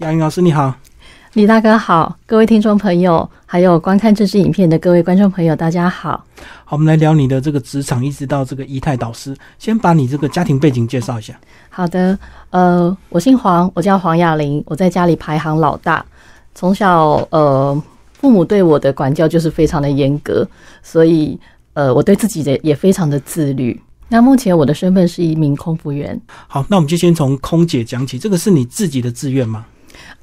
杨云老师你好，李大哥好，各位听众朋友，还有观看这支影片的各位观众朋友，大家好。好，我们来聊你的这个职场，一直到这个仪态导师，先把你这个家庭背景介绍一下。好的，呃，我姓黄，我叫黄雅玲，我在家里排行老大，从小呃，父母对我的管教就是非常的严格，所以呃，我对自己的也非常的自律。那目前我的身份是一名空服员。好，那我们就先从空姐讲起，这个是你自己的志愿吗？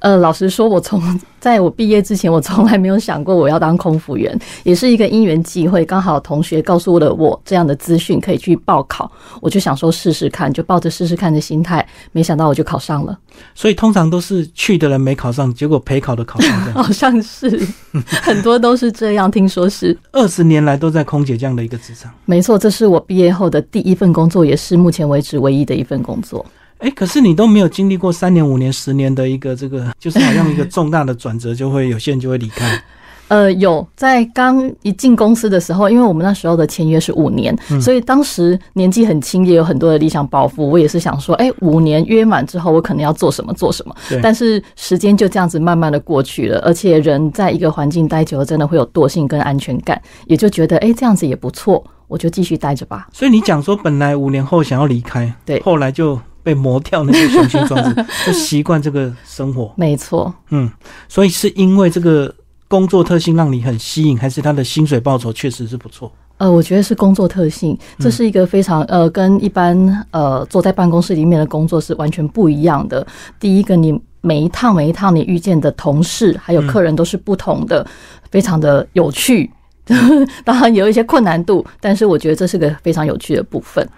呃，老实说，我从在我毕业之前，我从来没有想过我要当空服员，也是一个因缘际会，刚好同学告诉了我这样的资讯可以去报考，我就想说试试看，就抱着试试看的心态，没想到我就考上了。所以通常都是去的人没考上，结果陪考的考上，这样 好像是 很多都是这样，听说是二十年来都在空姐这样的一个职场。没错，这是我毕业后的第一份工作，也是目前为止唯一的一份工作。哎，可是你都没有经历过三年、五年、十年的一个这个，就是好像一个重大的转折，就会有些人就会离开。呃，有在刚一进公司的时候，因为我们那时候的签约是五年，所以当时年纪很轻，也有很多的理想抱负。我也是想说，哎，五年约满之后，我可能要做什么做什么。但是时间就这样子慢慢的过去了，而且人在一个环境待久了，真的会有惰性跟安全感，也就觉得，哎，这样子也不错，我就继续待着吧。所以你讲说，本来五年后想要离开，对，后来就。被磨掉那些雄心壮志，就习惯这个生活。没错，嗯，所以是因为这个工作特性让你很吸引，还是他的薪水报酬确实是不错？呃，我觉得是工作特性，这是一个非常呃，跟一般呃坐在办公室里面的工作是完全不一样的。第一个，你每一趟每一趟你遇见的同事还有客人都是不同的，非常的有趣。当然有一些困难度，但是我觉得这是个非常有趣的部分。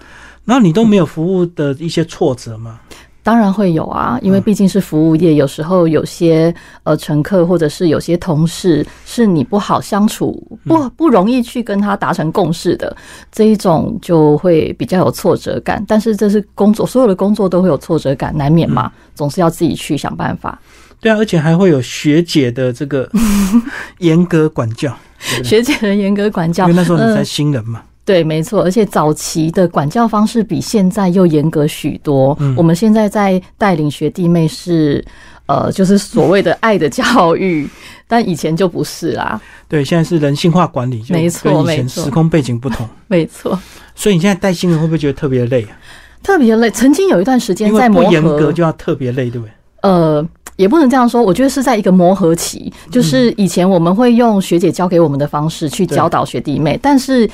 那你都没有服务的一些挫折吗？当然会有啊，因为毕竟是服务业，有时候有些呃乘客或者是有些同事是你不好相处，不不容易去跟他达成共识的这一种，就会比较有挫折感。但是这是工作，所有的工作都会有挫折感，难免嘛，总是要自己去想办法。对啊，而且还会有学姐的这个 严格管教，学姐的严格管教，因为那时候你才新人嘛。对，没错，而且早期的管教方式比现在又严格许多。我们现在在带领学弟妹是，呃，就是所谓的爱的教育，但以前就不是啦。对，现在是人性化管理，没错，没错，时空背景不同，没错。所以你现在带新人会不会觉得特别累啊？特别累。曾经有一段时间在磨合，严格就要特别累，对不对？呃，也不能这样说。我觉得是在一个磨合期，就是以前我们会用学姐教给我们的方式去教导学弟妹，但是。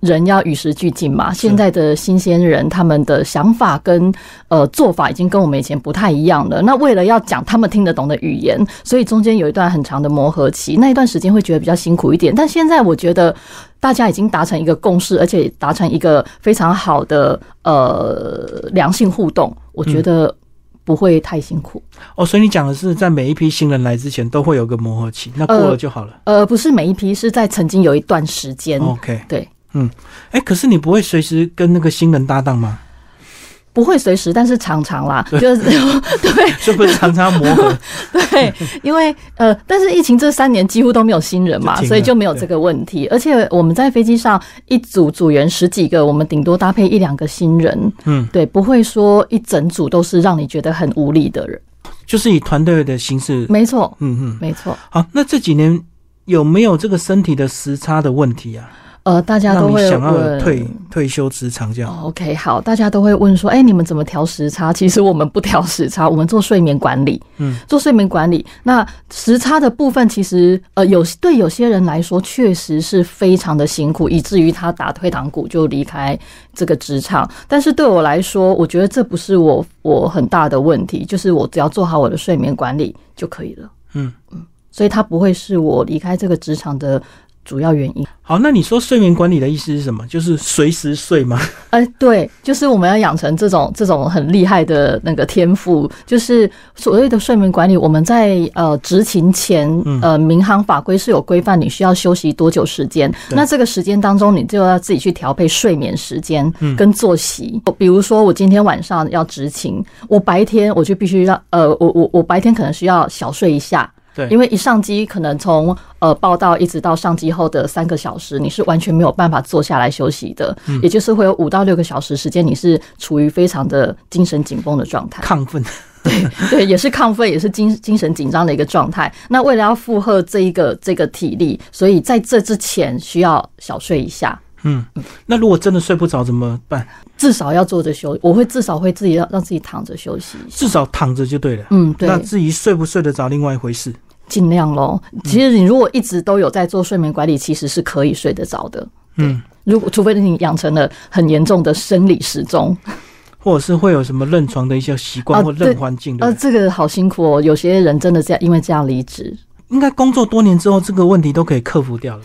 人要与时俱进嘛，现在的新鲜人他们的想法跟呃做法已经跟我们以前不太一样了。那为了要讲他们听得懂的语言，所以中间有一段很长的磨合期，那一段时间会觉得比较辛苦一点。但现在我觉得大家已经达成一个共识，而且达成一个非常好的呃良性互动，我觉得不会太辛苦。哦，所以你讲的是在每一批新人来之前都会有个磨合期，那过了就好了。呃，不是每一批，是在曾经有一段时间。OK，对。嗯，哎，可是你不会随时跟那个新人搭档吗？不会随时，但是常常啦，就是 对，是不是常常磨合？对，因为呃，但是疫情这三年几乎都没有新人嘛，所以就没有这个问题。而且我们在飞机上一组组员十几个，我们顶多搭配一两个新人。嗯，对，不会说一整组都是让你觉得很无力的人，就是以团队的形式。没错，嗯嗯，没错。好，那这几年有没有这个身体的时差的问题啊？呃，大家都会问退退休职场这样。OK，好，大家都会问说，哎，你们怎么调时差？其实我们不调时差，我们做睡眠管理。嗯，做睡眠管理，那时差的部分，其实呃，有对有些人来说，确实是非常的辛苦，以至于他打退堂鼓就离开这个职场。但是对我来说，我觉得这不是我我很大的问题，就是我只要做好我的睡眠管理就可以了。嗯嗯，所以它不会是我离开这个职场的。主要原因好，那你说睡眠管理的意思是什么？就是随时睡吗？哎，对，就是我们要养成这种这种很厉害的那个天赋，就是所谓的睡眠管理。我们在呃执勤前，呃民航法规是有规范，你需要休息多久时间？那这个时间当中，你就要自己去调配睡眠时间跟作息。比如说，我今天晚上要执勤，我白天我就必须要呃，我我我白天可能需要小睡一下。对，因为一上机，可能从呃报道一直到上机后的三个小时，你是完全没有办法坐下来休息的，嗯，也就是会有五到六个小时时间，你是处于非常的精神紧绷的状态，亢奋。对对，也是亢奋，也是精精神紧张的一个状态。那为了要负荷这一个这个体力，所以在这之前需要小睡一下。嗯，那如果真的睡不着怎么办？至少要坐着休，我会至少会自己让让自己躺着休息。至少躺着就对了。嗯，对那，至于睡不睡得着，另外一回事。尽量咯。其实你如果一直都有在做睡眠管理，其实是可以睡得着的。嗯，如果除非你养成了很严重的生理时钟，或者是会有什么认床的一些习惯或认环境的、呃，这个好辛苦哦。有些人真的这样，因为这样离职。应该工作多年之后，这个问题都可以克服掉了。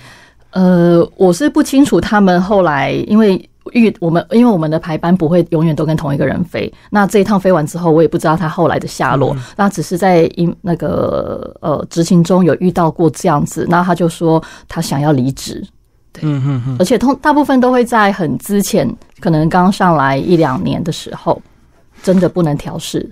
呃，我是不清楚他们后来因为。遇我们，因为我们的排班不会永远都跟同一个人飞。那这一趟飞完之后，我也不知道他后来的下落。那只是在因那个呃执行中有遇到过这样子，那他就说他想要离职。对嗯嗯嗯，而且通大部分都会在很之前，可能刚上来一两年的时候，真的不能调试。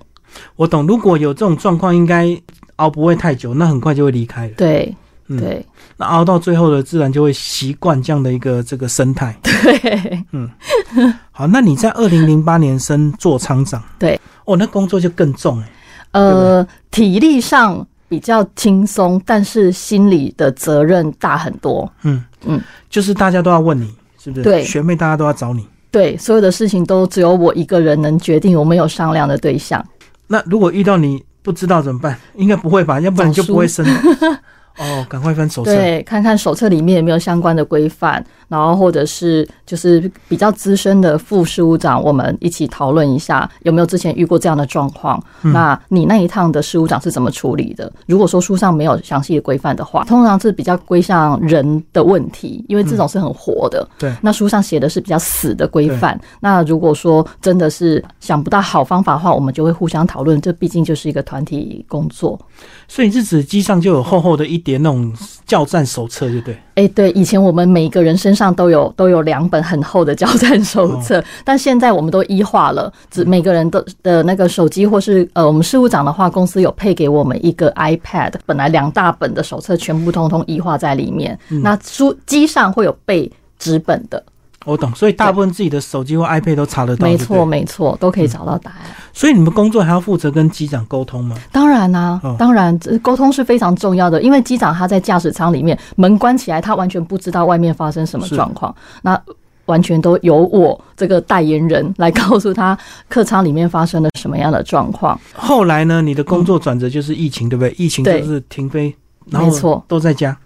我懂。如果有这种状况，应该熬不会太久，那很快就会离开了。对嗯，对那熬到最后的，自然就会习惯这样的一个这个生态。对，嗯 好，那你在二零零八年升做厂长，对，哦，那工作就更重哎。呃，体力上比较轻松，但是心理的责任大很多。嗯嗯，就是大家都要问你，是不是？对学妹大家都要找你。对，所有的事情都只有我一个人能决定，我没有商量的对象。那如果遇到你不知道怎么办？应该不会吧？要不然你就不会升。哦，赶快翻手册。对，看看手册里面有没有相关的规范，然后或者是就是比较资深的副事务长，我们一起讨论一下有没有之前遇过这样的状况。嗯那你那一趟的事务长是怎么处理的？如果说书上没有详细的规范的话，通常是比较归向人的问题，因为这种是很活的。对那书上写的是比较死的规范。那如果说真的是想不到好方法的话，我们就会互相讨论。这毕竟就是一个团体工作。所以日子机上就有厚厚的一叠那种教战手册，对不对？哎、对，以前我们每一个人身上都有都有两本很厚的交战手册，但现在我们都一化了，只每个人的的那个手机或是呃，我们事务长的话，公司有配给我们一个 iPad，本来两大本的手册全部通通一化在里面，那书机上会有备纸本的，我懂。所以大部分自己的手机或 iPad 都查得到，没错没错，都可以找到答案。所以你们工作还要负责跟机长沟通吗？当然啦、哦当然，这沟通是非常重要的，因为机长他在驾驶舱里面门关起来，他完全不知道外面发生什么状况，那完全都由我这个代言人来告诉他客舱里面发生了什么样的状况。后来呢？你的工作转折就是疫情，对不对？疫情就是停飞，然后都在家。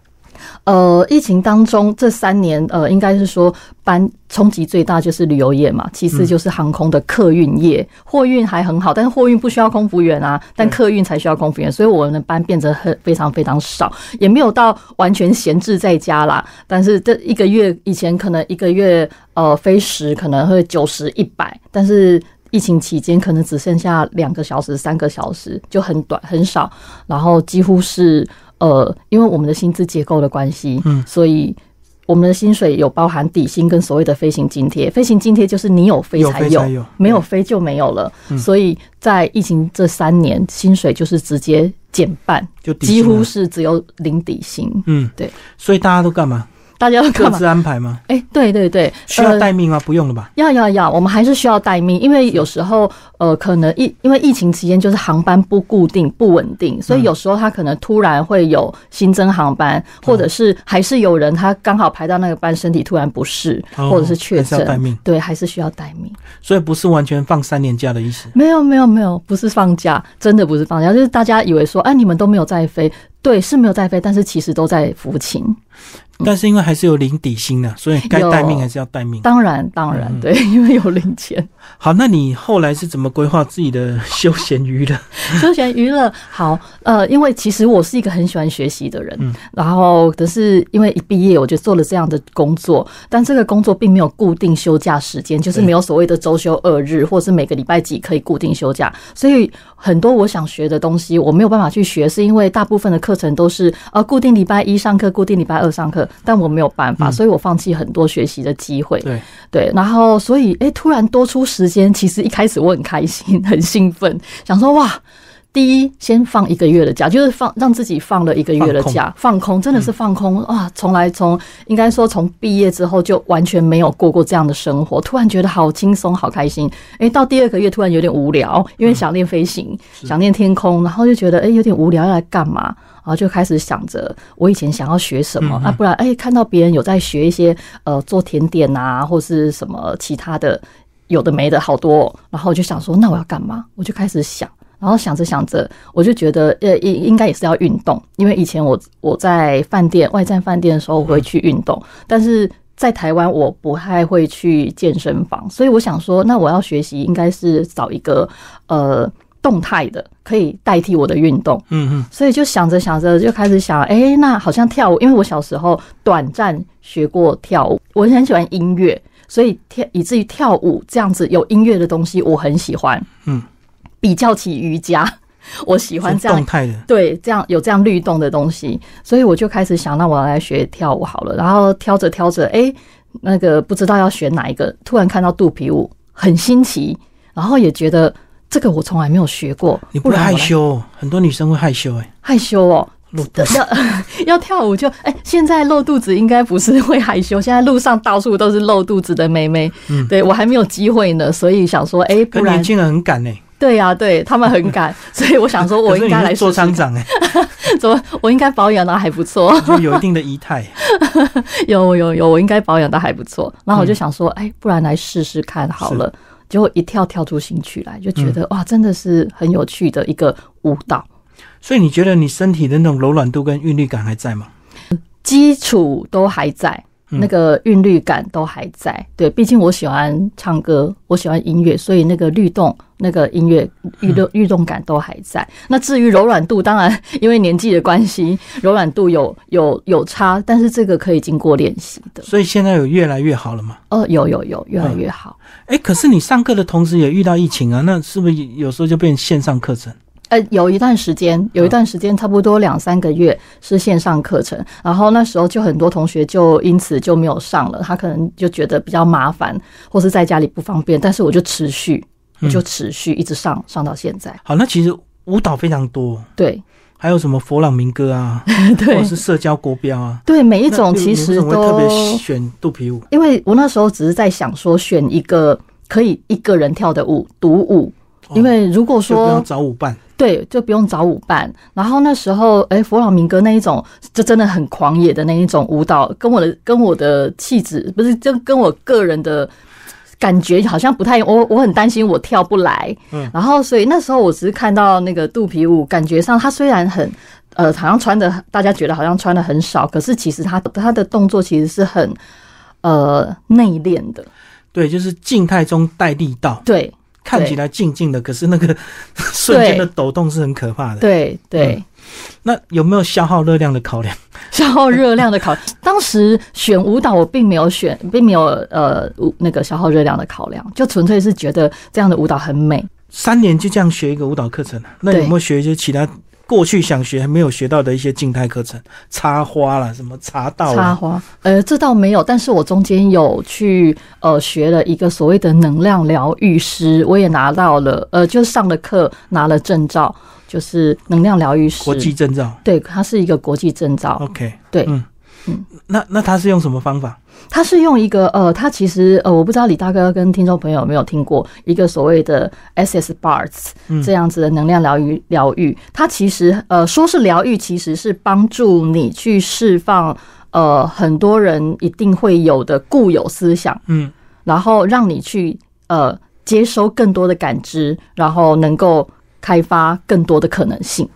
呃，疫情当中这三年，呃，应该是说班冲击最大就是旅游业嘛，其次就是航空的客运业，货运还很好，但是货运不需要空服员啊，但客运才需要空服员，所以我们的班变得很非常非常少，也没有到完全闲置在家啦。但是这一个月以前可能一个月呃飞十可能会九十一百，但是。疫情期间可能只剩下两个小时、三个小时，就很短很少，然后几乎是呃，因为我们的薪资结构的关系，嗯所以我们的薪水有包含底薪跟所谓的飞行津贴。飞行津贴就是你有飞才有，没有飞就没有了。嗯所以在疫情这三年，薪水就是直接减半，就几乎是只有零底薪。嗯，对。所以大家都干嘛？大家要各自？安排吗？哎、对对对，需要呃待命吗？不用了吧？要要要，我们还是需要待命，因为有时候呃，可能疫因为疫情期间就是航班不固定、不稳定，所以嗯有时候他可能突然会有新增航班，或者是还是有人他刚好排到那个班，身体突然不适，哦或者是确诊，命，对，还是需要待命。所以不是完全放三年假的意思。没有没有没有，不是放假，真的不是放假，就是大家以为说，哎、你们都没有在飞，对，是没有在飞，但是其实都在服勤。但是因为还是有领底薪的，所以该待命还是要待命。当然当然，嗯对，因为有零钱。好，那你后来是怎么规划自己的 休闲娱乐？休闲娱乐好，呃，因为其实我是一个很喜欢学习的人，嗯然后可是因为一毕业我就做了这样的工作，但这个工作并没有固定休假时间，就是没有所谓的周休二日，或是每个礼拜几可以固定休假，所以很多我想学的东西我没有办法去学，是因为大部分的课程都是呃固定礼拜一上课，固定礼拜二上课，但我没有办法，嗯所以我放弃很多学习的机会。对，对，然后所以哎、诶突然多出时间，其实一开始我很开心，很兴奋，想说哇。第一，先放一个月的假，就是放让自己放了一个月的假，放空，真的是放空啊！从来从应该说从毕业之后就完全没有过过这样的生活，突然觉得好轻松、好开心。诶，到第二个月突然有点无聊，因为想念飞行，想念天空，然后就觉得诶有点无聊，要来干嘛？然后就开始想着我以前想要学什么啊，不然诶看到别人有在学一些呃做甜点啊，或是什么其他的有的没的好多，然后我就想说那我要干嘛？我就开始想。然后想着想着，我就觉得，呃，应应该也是要运动，因为以前我我在饭店外站饭店的时候，我会去运动，但是在台湾我不太会去健身房，所以我想说，那我要学习，应该是找一个呃动态的，可以代替我的运动。嗯嗯，所以就想着想着，就开始想，哎，那好像跳舞，因为我小时候短暂学过跳舞，我很喜欢音乐，所以跳以至于跳舞这样子有音乐的东西，我很喜欢。嗯。比较起瑜伽，我喜欢这样动态的，对，这样有这样律动的东西，所以我就开始想，那我要来学跳舞好了。然后挑着挑着，哎，那个不知道要选哪一个，突然看到肚皮舞，很新奇，然后也觉得这个我从来没有学过。你不害羞？很多女生会害羞，哎，害羞哦。要要 跳舞就哎，现在露肚子应该不是会害羞，现在路上到处都是露肚子的妹妹。嗯，对我还没有机会呢，所以想说，哎，不然年轻人很敢呢。对呀，对他们很敢，所以我想说，我应该来做厂长哎，怎么我应该保养的还不错，有一定的仪态，有有有，我应该保养的还不错。然后我就想说，哎，不然来试试看好了。结果一跳跳出兴趣来，就觉得哇，真的是很有趣的一个舞蹈。所以你觉得你身体的那种柔软度跟韵律感还在吗？基础都还在。那个韵律感都还在，对，毕竟我喜欢唱歌，我喜欢音乐，所以那个律动、那个音乐律动、律动感都还在。那至于柔软度，当然因为年纪的关系，柔软度有有有差，但是这个可以经过练习的。所以现在有越来越好了吗？哦，有有有，越来越好。哎，可是你上课的同时也遇到疫情啊，那是不是有时候就变线上课程？呃，有一段时间，有一段时间，差不多两三个月是线上课程，然后那时候就很多同学就因此就没有上了，他可能就觉得比较麻烦，或是在家里不方便，但是我就持续，我就持续一直上，上到现在。好，那其实舞蹈非常多，对，还有什么佛朗明哥啊，对，或者是社交国标啊，对，每一种其实都特别选肚皮舞，因为我那时候只是在想说，选一个可以一个人跳的舞，独舞，因为如果说不用找舞伴。对，就不用找舞伴。然后那时候，哎，弗朗明哥那一种，就真的很狂野的那一种舞蹈，跟我的跟我的气质不是，就跟我个人的感觉好像不太。我我很担心我跳不来。嗯。然后，所以那时候我只是看到那个肚皮舞，感觉上他虽然很呃，好像穿的，大家觉得好像穿的很少，可是其实他他的动作其实是很呃内敛的。对，就是静态中带力道。对。看起来静静的，可是那个 瞬间的抖动是很可怕的。对对，那有没有消耗热量的考量？消耗热量的考，当时选舞蹈我并没有选，并没有呃那个消耗热量的考量，就纯粹是觉得这样的舞蹈很美。三年就这样学一个舞蹈课程，那有没有学一些其他？过去想学还没有学到的一些静态课程，插花啦，什么茶道？插花，呃，这倒没有，但是我中间有去呃学了一个所谓的能量疗愈师，我也拿到了，呃，就上了课拿了证照，就是能量疗愈师。国际证照，对，它是一个国际证照。OK，对，嗯嗯，那那他是用什么方法？他是用一个呃，他其实呃，我不知道李大哥跟听众朋友有没有听过一个所谓的 SS Bars 这样子的能量疗愈疗愈。它其实呃，说是疗愈，其实是帮助你去释放呃很多人一定会有的固有思想，嗯，然后让你去呃接收更多的感知，然后能够开发更多的可能性。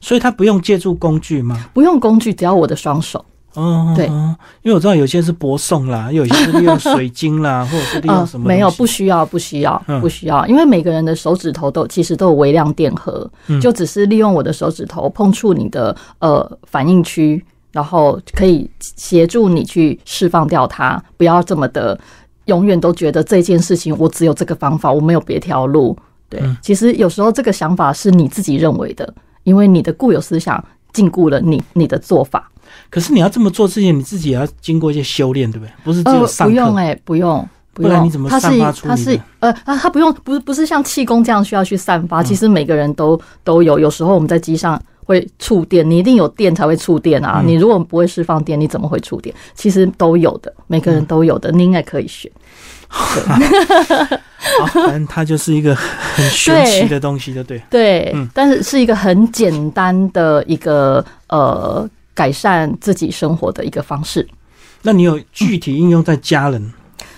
所以他不用借助工具吗？不用工具，只要我的双手。哦，对，因为我知道有些是播送啦，有些是利用水晶啦，或者是利用什么？没有，不需要，不需要，不需要，因为每个人的手指头都其实都有微量电荷，就只是利用我的手指头碰触你的呃反应区，然后可以协助你去释放掉它，不要这么的永远都觉得这件事情我只有这个方法，我没有别条路。对，其实有时候这个想法是你自己认为的，因为你的固有思想禁锢了你你的做法。可是你要这么做之前，你自己也要经过一些修炼，对不对？不是只有上课。不用哎，不用，不用，不然你怎么散发出它是？呃啊，它不用，不是不是像气功这样需要去散嗯发。其实每个人都都有，有时候我们在机上会触电，你一定有电才会触电啊。嗯你如果不会释放电，你怎么会触电？其实都有的，每个人都有的，你应该可以选。好，反正它就是一个很玄奇的东西，就对。对，嗯但是是一个很简单的一个呃改善自己生活的一个方式。那你有具体应用在家人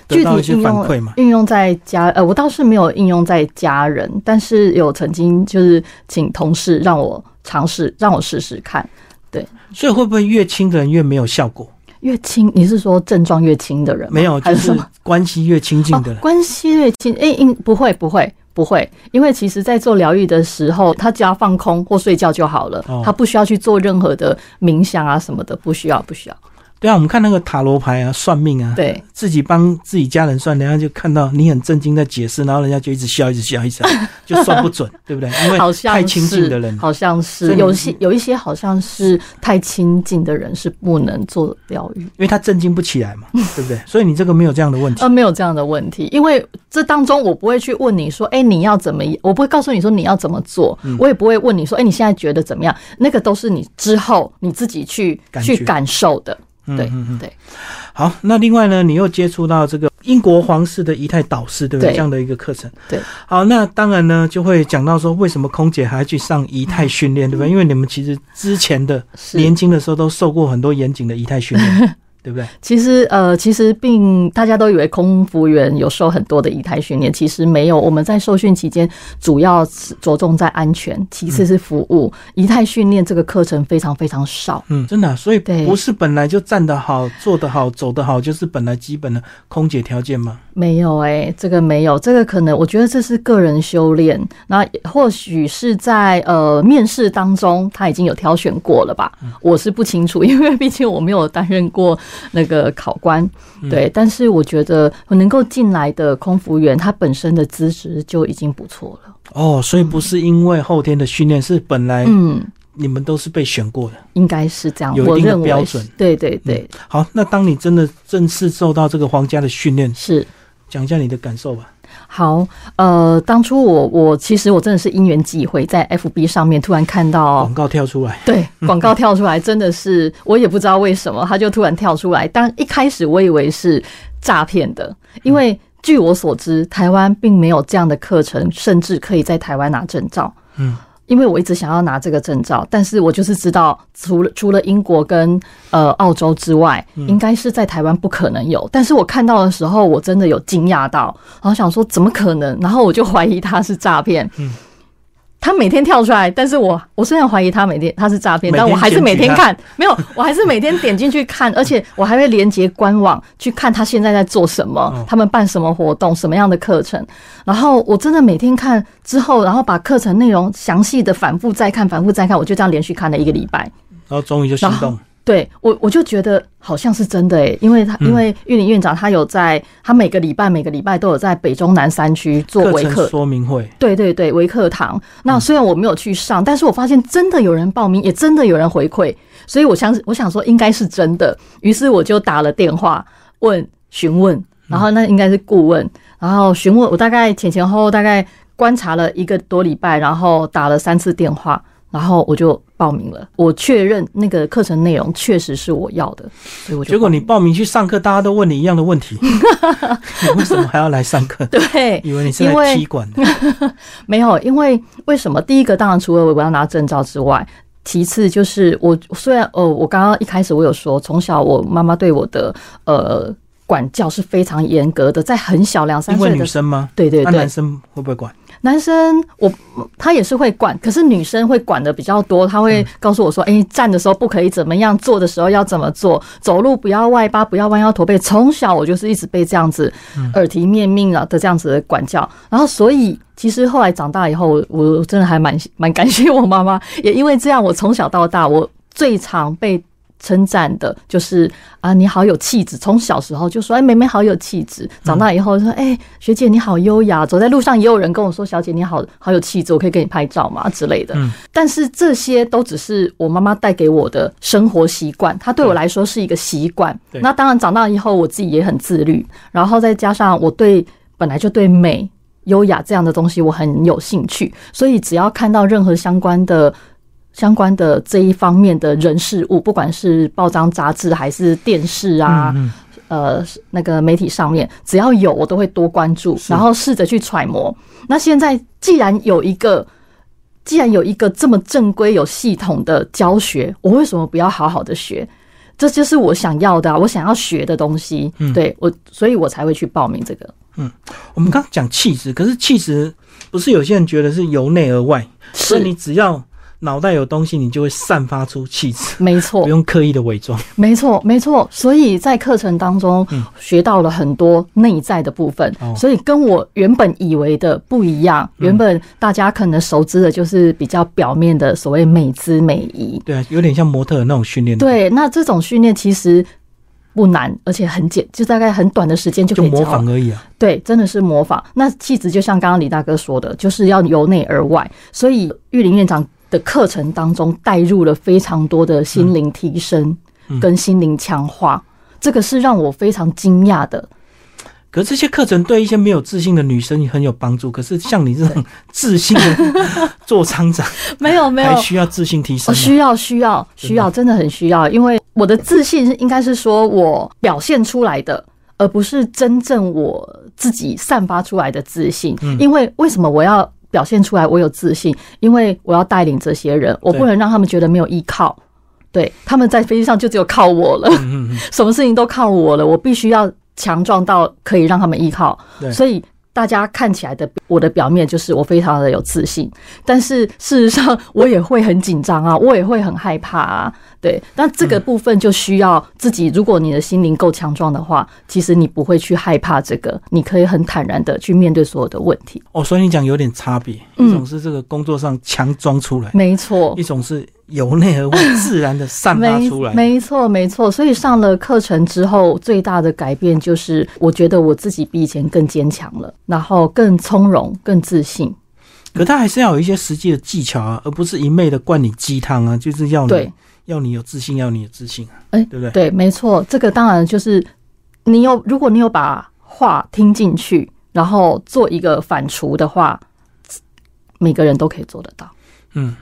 得具体应用反馈吗？运用在家，呃，我倒是没有应用在家人，但是有曾经就是请同事让我尝试，让我试试看。对所以会不会越轻的人越没有效果？越轻，你是说症状越轻的人？没有，就是？关系越亲近的哦人。，关系越亲，诶、应不会不会不会，因为其实在做疗愈的时候，他只要放空或睡觉就好了，哦他不需要去做任何的冥想啊什么的，不需要不需要。对啊，我们看那个塔罗牌啊，算命啊，对，自己帮自己家人算，人家就看到你很震惊在解释，然后人家就一直笑，一直笑，一直笑，就算不准，对不对？因为好像太亲近的人，好像是有些有一些好像是太亲近的人是不能做疗愈。因为他震惊不起来嘛，对不对？所以你这个没有这样的问题呃，。没有这样的问题，因为这当中我不会去问你说，哎、你要怎么，我不会告诉你说你要怎么做，嗯我也不会问你说，哎、你现在觉得怎么样？那个都是你之后你自己去感去感受的。对嗯。对，好，那另外呢，你又接触到这个英国皇室的仪态导师，对不对？对这样的一个课程。对。好，那当然呢，就会讲到说，为什么空姐还要去上仪态训练，对不对？因为你们其实之前的年轻的时候都受过很多严谨的仪态训练，对不对？其实呃，其实并大家都以为空服员有受很多的仪态训练，其实没有。我们在受训期间，主要是着重在安全，其次是服务。仪态训练这个课程非常非常少。嗯，真的啊、所以对不是本来就站得好、坐得好、走得好，就是本来基本的空姐条件吗？没有哎、这个没有，这个可能我觉得这是个人修炼，那或许是在呃面试当中他已经有挑选过了吧，我是不清楚，因为毕竟我没有担任过那个考官，对，但是我觉得能够进来的空服员，他本身的资质就已经不错了，哦，所以不是因为后天的训练，是本来嗯，你们都是被选过的。应该是这样，有一定的标准。对对对，好，那当你真的正式受到这个皇家的训练，是。讲一下你的感受吧。好，呃，当初我我其实我真的是因缘际会，在 FB 上面突然看到广告跳出来，对，广告跳出来，真的是我也不知道为什么，它就突然跳出来。但一开始我以为是诈骗的，因为据我所知，台湾并没有这样的课程，甚至可以在台湾拿证照。嗯，因为我一直想要拿这个证照，但是我就是知道，除了除了英国跟呃澳洲之外，应该是在台湾不可能有。但是我看到的时候，我真的有惊讶到，然后想说怎么可能？然后我就怀疑他是诈骗。嗯他每天跳出来，但是我我虽然怀疑他每天他是诈骗，但我还是每天看，没有，我还是每天点进去看，而且我还会连接官网去看他现在在做什么哦，他们办什么活动，什么样的课程。然后我真的每天看之后，然后把课程内容详细的反复再看，反复再看，我就这样连续看了一个礼拜。然后终于就行然动。对我，我就觉得好像是真的诶，因为他嗯因为玉林院长他有在，他每个礼拜每个礼拜都有在北中南山区做微课，说明会，对对对，微课堂。那虽然我没有去上，但是我发现真的有人报名，也真的有人回馈，所以我相信，我想说应该是真的。于是我就打了电话问询问，然后那应该是顾问，然后询问我大概前前后后大概观察了一个多礼拜，然后打了三次电话，然后我就报名了。我确认那个课程内容确实是我要的，所以我就结果你报名去上课，大家都问你一样的问题，你为什么还要来上课？对以为你是来踢馆的。没有，因为为什么？第一个当然除了我要拿证照之外，其次就是我虽然呃，我刚刚一开始我有说，从小我妈妈对我的呃管教是非常严格的，在很小两三岁的女生吗？对对对那男，生会不会管？男生我他也是会管，可是女生会管的比较多，他会告诉我说，哎、站的时候不可以怎么样，坐的时候要怎么做，走路不要外八，不要弯腰驼背。从小我就是一直被这样子耳提面命了的这样子的管教，然后所以其实后来长大以后，我我真的还蛮蛮感谢我妈妈，也因为这样，我从小到大我最常被。称赞的，就是啊，你好有气质。从小时候就说，哎，妹妹好有气质。长大以后说，哎，学姐你好优雅。走在路上也有人跟我说，小姐你好好有气质，我可以给你拍照吗之类的。但是这些都只是我妈妈带给我的生活习惯，它对我来说是一个习惯。那当然长大以后我自己也很自律，然后再加上我对本来就对美、优雅这样的东西我很有兴趣，所以只要看到任何相关的。相关的这一方面的人事物，不管是报章杂志还是电视啊，呃，那个媒体上面，只要有我都会多关注，然后试着去揣摩。那现在既然有一个，既然有一个这么正规有系统的教学，我为什么不要好好的学？这就是我想要的，我想要学的东西。对我，所以我才会去报名这个。嗯，我们刚讲气质，可是气质不是有些人觉得是由内而外，所以你只要。脑袋有东西，你就会散发出气质。没错，不用刻意的伪装。没错，没错。所以在课程当中学到了很多内在的部分，所以跟我原本以为的不一样。原本大家可能熟知的就是比较表面的所谓美姿美仪。对，有点像模特那种训练。对，那这种训练其实不难，而且很简，就大概很短的时间就可以模仿而已啊。对，真的是模仿。那气质就像刚刚李大哥说的，就是要由内而外。所以玉林院长。的课程当中带入了非常多的心灵提升跟心灵强化，这个是让我非常惊讶的。可这些课程对一些没有自信的女生很有帮助。可是像你这种自信的 做厂长，没有没有，还需要自信提升？需要需要需要，真的很需要。因为我的自信应该是说我表现出来的，而不是真正我自己散发出来的自信。因为为什么我要？表现出来，我有自信，因为我要带领这些人，我不能让他们觉得没有依靠。对，他们在飞机上就只有靠我了，什么事情都靠我了，我必须要强壮到可以让他们依靠。所以。大家看起来的我的表面就是我非常的有自信，但是事实上我也会很紧张啊，我也会很害怕啊。对，但这个部分就需要自己，如果你的心灵够强壮的话，其实你不会去害怕这个，你可以很坦然的去面对所有的问题。哦，所以你讲有点差别，一种是这个工作上强装出来，没错，一种是。由内而外，自然的散发出来。没错，没错。所以上了课程之后，最大的改变就是，我觉得我自己比以前更坚强了，然后更从容、更自信。可他还是要有一些实际的技巧啊，而不是一昧的灌你鸡汤啊，就是要你要你有自信，要你有自信啊，哎，对不对？对，没错。这个当然就是你有，如果你有把话听进去，然后做一个反刍的话，每个人都可以做得到。嗯，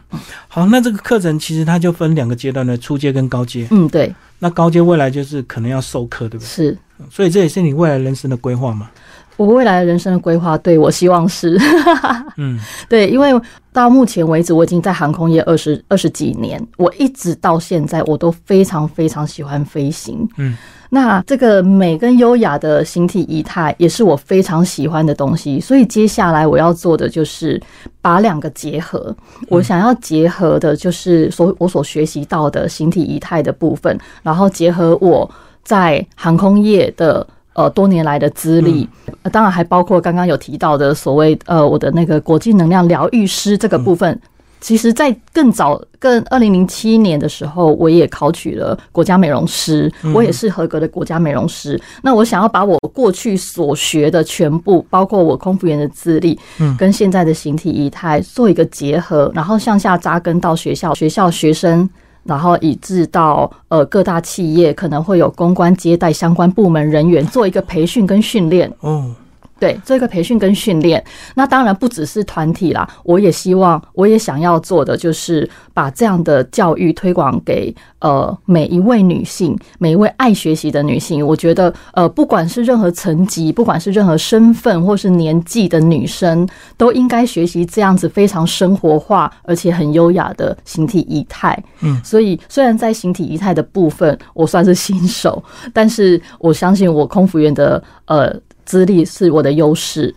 好，那这个课程其实它就分两个阶段的，初阶跟高阶。嗯，对。那高阶未来就是可能要授课，对不对？是。所以这也是你未来人生的规划嘛？我未来的人生的规划，对我希望是。嗯，对，因为到目前为止，我已经在航空业二十二十几年，我一直到现在，我都非常非常喜欢飞行。嗯。那这个美跟优雅的形体仪态也是我非常喜欢的东西，所以接下来我要做的就是把两个结合。我想要结合的就是所我所学习到的形体仪态的部分，然后结合我在航空业的呃多年来的资历，当然还包括刚刚有提到的所谓呃我的那个国际能量疗愈师这个部分。其实，在更早、更二零零七年的时候，我也考取了国家美容师，我也是合格的国家美容师。那我想要把我过去所学的全部，包括我空服员的资历，嗯，跟现在的形体仪态做一个结合，然后向下扎根到学校、学校学生，然后以至到呃各大企业，可能会有公关接待相关部门人员做一个培训跟训练。哦。对，做一个培训跟训练，那当然不只是团体啦。我也希望，我也想要做的就是把这样的教育推广给呃每一位女性，每一位爱学习的女性。我觉得，呃，不管是任何层级，不管是任何身份或是年纪的女生，都应该学习这样子非常生活化而且很优雅的形体仪态。嗯，所以虽然在形体仪态的部分我算是新手，但是我相信我空服员的呃。资历是我的优势，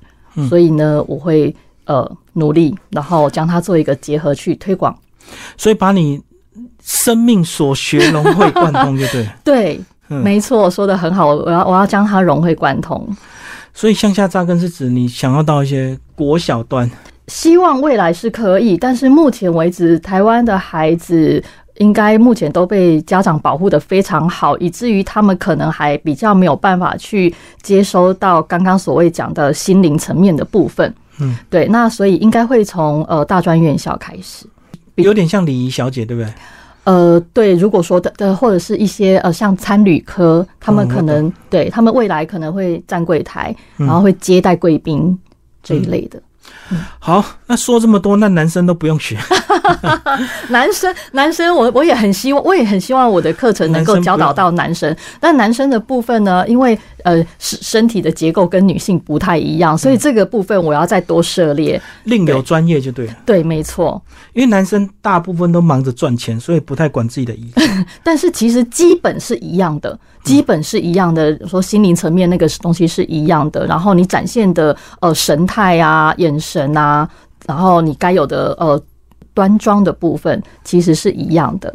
所以呢，我会呃努力，然后将它做一个结合去推广。所以把你生命所学融会贯通，就对。对，没错，说的很好。我要我要将它融会贯通。所以向下扎根是指你想要到一些国小端，希望未来是可以，但是目前为止，台湾的孩子。应该目前都被家长保护的非常好，以至于他们可能还比较没有办法去接收到刚刚所谓讲的心灵层面的部分。嗯，对，那所以应该会从呃大专院校开始。有点像礼仪小姐，对不对？呃，对，如果说的的或者是一些呃像参旅科，他们可能、对他们未来可能会站柜台，嗯然后会接待贵宾这一类的。好，那说这么多，那男生都不用学，男生，男生，我我也很希望，我也很希望我的课程能够教导到男生。但男生的部分呢，因为呃身身体的结构跟女性不太一样，所以这个部分我要再多涉猎。另有专业就对了。对，没错。因为男生大部分都忙着赚钱，所以不太管自己的仪态。但是其实基本是一样的，基本是一样的。说心灵层面那个东西是一样的，然后你展现的呃神态啊、眼神啊，然后你该有的呃端庄的部分，其实是一样的。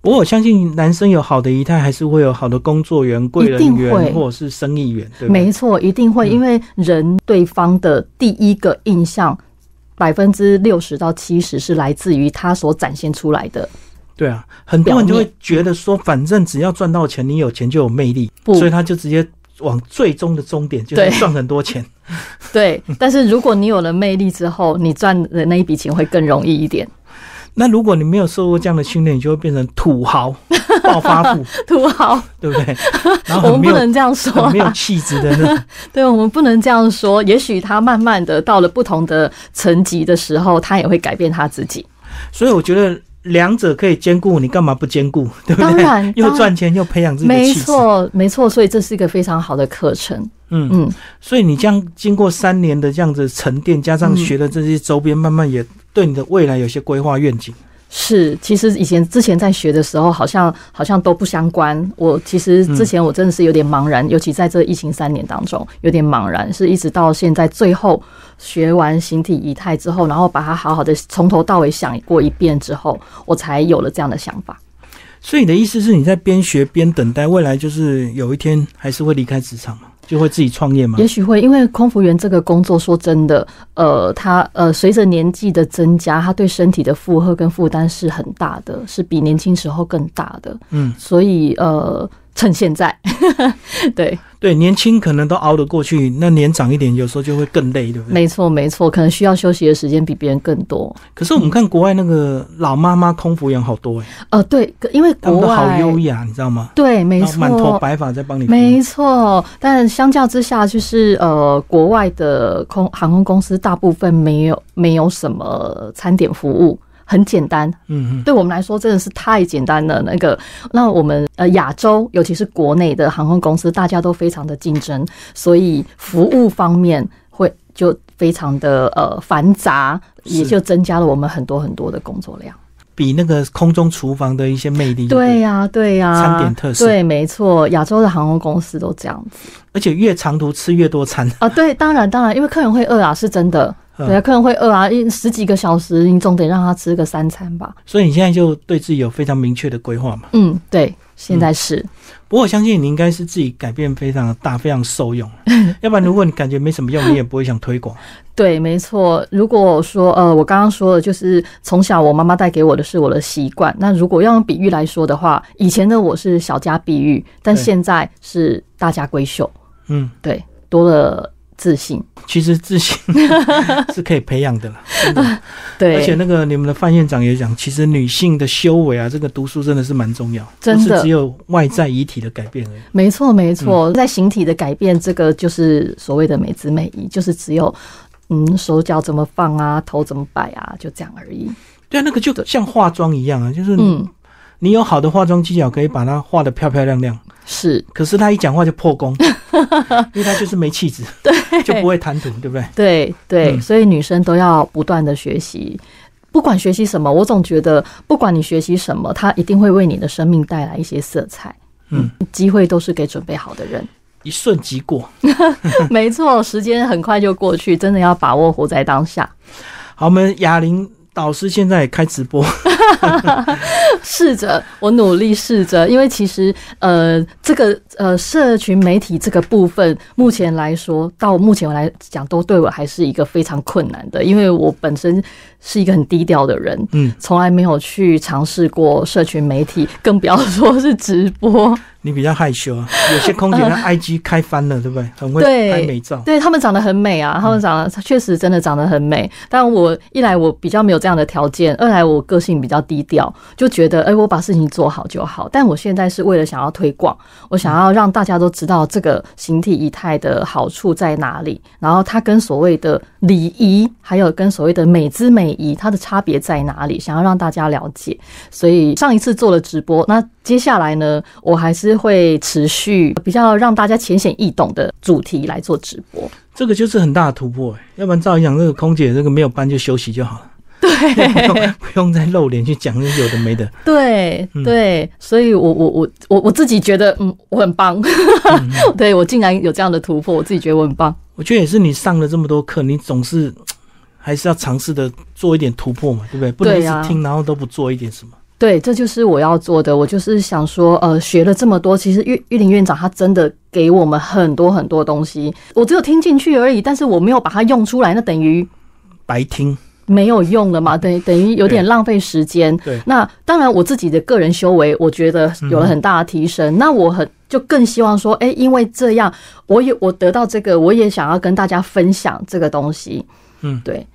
不过我相信男生有好的仪态，还是会有好的工作员、贵人员或者是生意员，对？没错，一定会，嗯因为人对方的第一个印象，百分之六十到七十是来自于他所展现出来的。对啊，很多人就会觉得说，反正只要赚到钱，你有钱就有魅力，所以他就直接往最终的终点，就是赚很多钱。对，但是如果你有了魅力之后，你赚的那一笔钱会更容易一点。那如果你没有受过这样的训练，你就会变成土豪、暴发户，土豪，对不对？然后我们不能这样说很没有啊。气质的那种。对，我们不能这样说。也许他慢慢的到了不同的层级的时候，他也会改变他自己。所以我觉得两者可以兼顾，你干嘛不兼顾？对不对？当然 又赚钱又培养自己的没。错，没错。所以这是一个非常好的课程。嗯嗯，所以你这样经过三年的这样子沉淀，加上嗯学的这些周边，慢慢也对你的未来有些规划愿景。是，其实以前之前在学的时候，好像好像都不相关。我其实之前我真的是有点茫然，尤其在这疫情三年当中，有点茫然，是一直到现在最后学完形体仪态之后，然后把它好好的从头到尾想过一遍之后，我才有了这样的想法。所以你的意思是你在边学边等待，未来就是有一天还是会离开职场吗，就会自己创业吗也？许会，因为空服员这个工作，说真的，呃，他呃，随着年纪的增加，他对身体的负荷跟负担是很大的，是比年轻时候更大的。嗯，所以呃，趁现在，对，对，年轻可能都熬得过去，那年长一点有时候就会更累，对不对？没错没错，可能需要休息的时间比别人更多。可是我们看国外那个老妈妈空服员好多哎、呃，对，因为国外好优雅，你知道吗？对，没然后满头。白发在帮你没错，但相较之下，就是呃，国外的空航空公司大部分没有没有什么餐点服务，很简单，嗯嗯，对我们来说真的是太简单了。那个，那我们呃亚洲，尤其是国内的航空公司，大家都非常的竞争，所以服务方面会就非常的呃繁杂，也就增加了我们很多很多的工作量。比那个空中厨房的一些魅力，对呀、对呀、餐点特色对，没错，亚洲的航空公司都这样子而且越长途吃越多餐。啊。对，当然当然，因为客人会饿啊，是真的。嗯对啊，客人会饿啊，一十几个小时，你总得让他吃个三餐吧。所以你现在就对自己有非常明确的规划嘛？嗯，对，现在是。不过我相信你应该是自己改变非常的大，非常受用。要不然如果你感觉没什么用，你也不会想推广。对，没错。如果说呃，我刚刚说的就是从小我妈妈带给我的是我的习惯。那如果要用比喻来说的话，以前的我是小家碧玉，但现在是大家闺秀。嗯，对，多了自信。其实自信 是可以培养的啦。真的对，而且那个你们的范院长也讲，其实女性的修为啊，这个读书真的是蛮重要，真是只有外在遗体的改变而已。没错，没错，嗯在形体的改变，这个就是所谓的美姿美仪，就是只有嗯手脚怎么放啊，头怎么摆啊，就这样而已。对啊，那个就像化妆一样啊，就是嗯，你有好的化妆技巧，可以把它画得漂漂亮亮。是可是他一讲话就破功，因为他就是没气质，对，就不会谈吐，对不对？对对，嗯所以女生都要不断的学习。不管学习什么，我总觉得，不管你学习什么，它一定会为你的生命带来一些色彩。嗯，机会都是给准备好的人。一瞬即过。没错，时间很快就过去，真的要把握活在当下。好，我们哑铃导师现在也开直播，试着，我努力试着，因为其实呃，这个呃，社群媒体这个部分，目前来说，到目前来讲，都对我还是一个非常困难的，因为我本身是一个很低调的人，嗯，从来没有去尝试过社群媒体，更不要说是直播。你比较害羞啊，有些空姐她 IG 开翻了，对不对？很会拍美照，对他们长得很美啊，他们长得确实真的长得很美。但我一来我比较没有这样的条件，二来我个性比较比较低调，就觉得哎，我把事情做好就好。但我现在是为了想要推广，我想要让大家都知道这个形体仪态的好处在哪里，然后它跟所谓的礼仪，还有跟所谓的美姿美仪，它的差别在哪里？想要让大家了解，所以上一次做了直播，那接下来呢，我还是。会持续比较让大家浅显易懂的主题来做直播，这个就是很大的突破。要不然照理讲，这个空姐这个没有班就休息就好了，对，不用再露脸去讲那有的没的。对对，所以我我我我我自己觉得，嗯，我很棒。对我竟然有这样的突破，我自己觉得我很棒。我觉得也是你上了这么多课，你总是 还是要尝试的做一点突破嘛，对不对？不能一直听，然后都不做一点什么。对，这就是我要做的。我就是想说，呃，学了这么多，其实玉玉林院长他真的给我们很多很多东西，我只有听进去而已，但是我没有把它用出来，那等于白听，没有用了嘛？等等于有点浪费时间。对，那当然我自己的个人修为，我觉得有了很大的提升。那我很就更希望说，哎，因为这样，我有我得到这个，我也想要跟大家分享这个东西。嗯，对。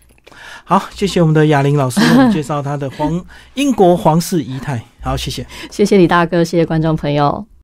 好，谢谢我们的雅玲老师为我们介绍他的皇 英国皇室仪态。好，谢谢，谢谢李大哥，谢谢观众朋友。